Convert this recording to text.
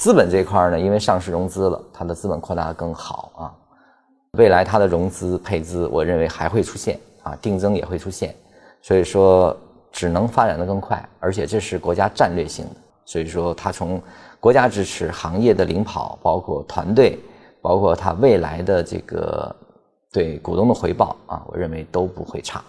资本这块呢，因为上市融资了，它的资本扩大更好啊。未来它的融资配资，我认为还会出现啊，定增也会出现，所以说只能发展的更快，而且这是国家战略性的，所以说它从国家支持、行业的领跑，包括团队，包括它未来的这个对股东的回报啊，我认为都不会差。